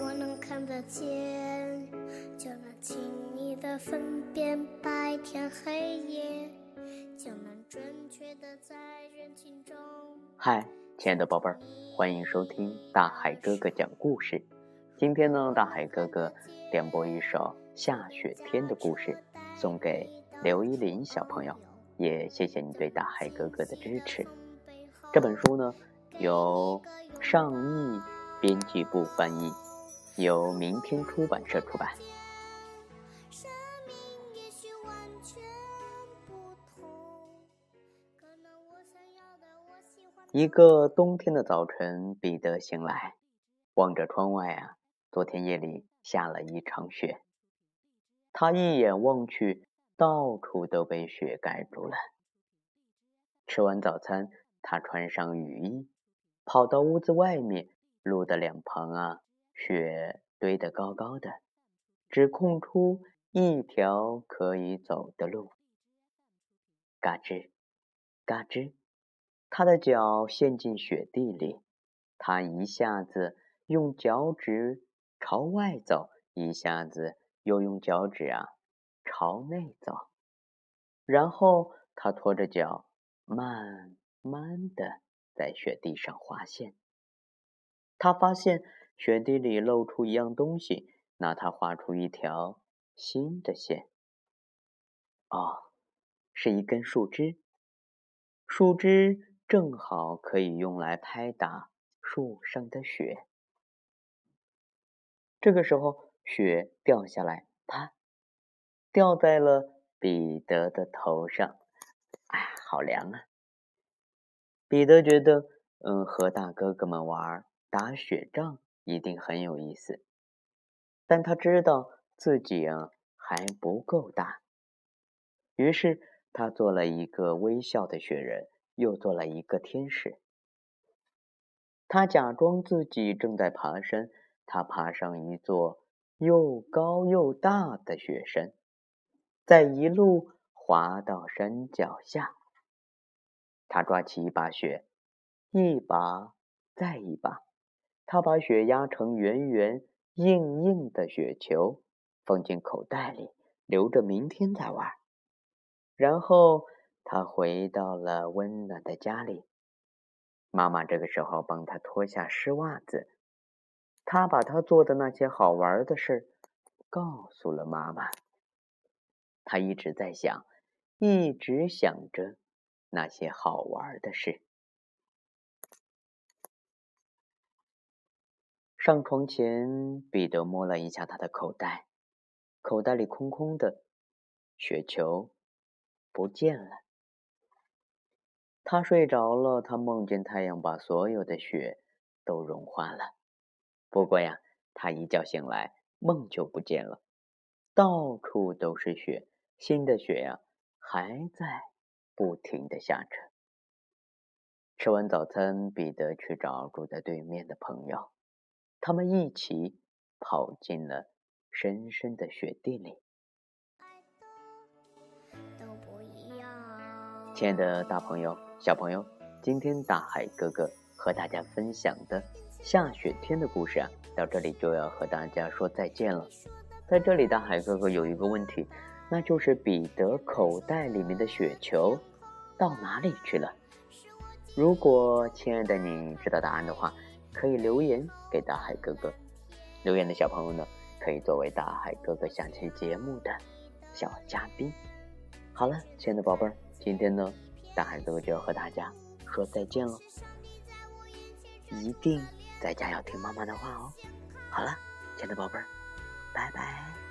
我能看得见，就能轻易的分辨白天黑夜，就能准确的在人群中。嗨，亲爱的宝贝儿，欢迎收听大海哥哥讲故事。今天呢，大海哥哥点播一首下雪天的故事，送给刘依林小朋友，也谢谢你对大海哥哥的支持。这本书呢，由上译编辑部翻译，由明天出版社出版。一个冬天的早晨，彼得醒来，望着窗外啊，昨天夜里下了一场雪。他一眼望去，到处都被雪盖住了。吃完早餐，他穿上雨衣，跑到屋子外面，路的两旁啊，雪堆得高高的，只空出一条可以走的路。嘎吱，嘎吱。他的脚陷进雪地里，他一下子用脚趾朝外走，一下子又用脚趾啊朝内走，然后他拖着脚，慢慢的在雪地上划线。他发现雪地里露出一样东西，那他画出一条新的线。哦，是一根树枝，树枝。正好可以用来拍打树上的雪。这个时候，雪掉下来，啪，掉在了彼得的头上。哎，好凉啊！彼得觉得，嗯，和大哥哥们玩打雪仗一定很有意思。但他知道自己啊还不够大，于是他做了一个微笑的雪人。又做了一个天使。他假装自己正在爬山，他爬上一座又高又大的雪山，再一路滑到山脚下。他抓起一把雪，一把再一把，他把雪压成圆圆硬硬的雪球，放进口袋里，留着明天再玩。然后。他回到了温暖的家里，妈妈这个时候帮他脱下湿袜子。他把他做的那些好玩的事告诉了妈妈。他一直在想，一直想着那些好玩的事。上床前，彼得摸了一下他的口袋，口袋里空空的，雪球不见了。他睡着了，他梦见太阳把所有的雪都融化了。不过呀，他一觉醒来，梦就不见了，到处都是雪，新的雪呀还在不停的下着。吃完早餐，彼得去找住在对面的朋友，他们一起跑进了深深的雪地里。亲爱的大朋友。小朋友，今天大海哥哥和大家分享的下雪天的故事啊，到这里就要和大家说再见了。在这里，大海哥哥有一个问题，那就是彼得口袋里面的雪球到哪里去了？如果亲爱的你知道答案的话，可以留言给大海哥哥。留言的小朋友呢，可以作为大海哥哥下期节目的小嘉宾。好了，亲爱的宝贝儿，今天呢。大海哥哥就要和大家说再见了，一定在家要听妈妈的话哦。好了，亲爱的宝贝儿，拜拜。